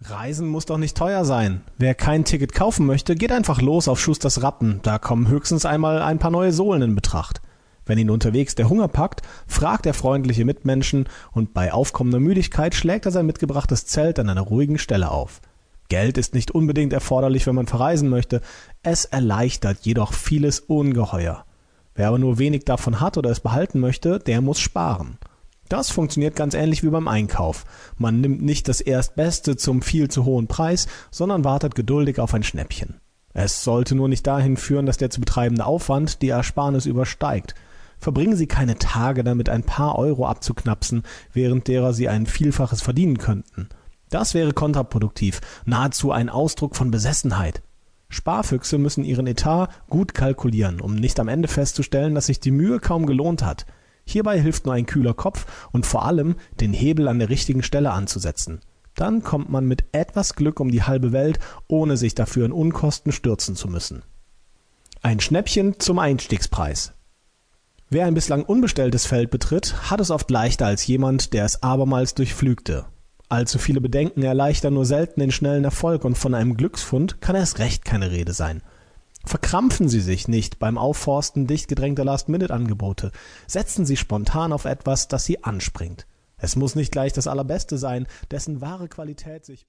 Reisen muss doch nicht teuer sein. Wer kein Ticket kaufen möchte, geht einfach los auf Schusters Rappen. Da kommen höchstens einmal ein paar neue Sohlen in Betracht. Wenn ihn unterwegs der Hunger packt, fragt er freundliche Mitmenschen und bei aufkommender Müdigkeit schlägt er sein mitgebrachtes Zelt an einer ruhigen Stelle auf. Geld ist nicht unbedingt erforderlich, wenn man verreisen möchte. Es erleichtert jedoch vieles ungeheuer. Wer aber nur wenig davon hat oder es behalten möchte, der muss sparen. Das funktioniert ganz ähnlich wie beim Einkauf. Man nimmt nicht das Erstbeste zum viel zu hohen Preis, sondern wartet geduldig auf ein Schnäppchen. Es sollte nur nicht dahin führen, dass der zu betreibende Aufwand die Ersparnis übersteigt. Verbringen Sie keine Tage damit, ein paar Euro abzuknapsen, während derer Sie ein Vielfaches verdienen könnten. Das wäre kontraproduktiv, nahezu ein Ausdruck von Besessenheit. Sparfüchse müssen ihren Etat gut kalkulieren, um nicht am Ende festzustellen, dass sich die Mühe kaum gelohnt hat. Hierbei hilft nur ein kühler Kopf und vor allem den Hebel an der richtigen Stelle anzusetzen. Dann kommt man mit etwas Glück um die halbe Welt, ohne sich dafür in Unkosten stürzen zu müssen. Ein Schnäppchen zum Einstiegspreis. Wer ein bislang unbestelltes Feld betritt, hat es oft leichter als jemand, der es abermals durchflügte. Allzu viele Bedenken erleichtern nur selten den schnellen Erfolg und von einem Glücksfund kann erst recht keine Rede sein. Verkrampfen Sie sich nicht beim Aufforsten dicht gedrängter Last-Minute-Angebote. Setzen Sie spontan auf etwas, das Sie anspringt. Es muss nicht gleich das Allerbeste sein, dessen wahre Qualität sich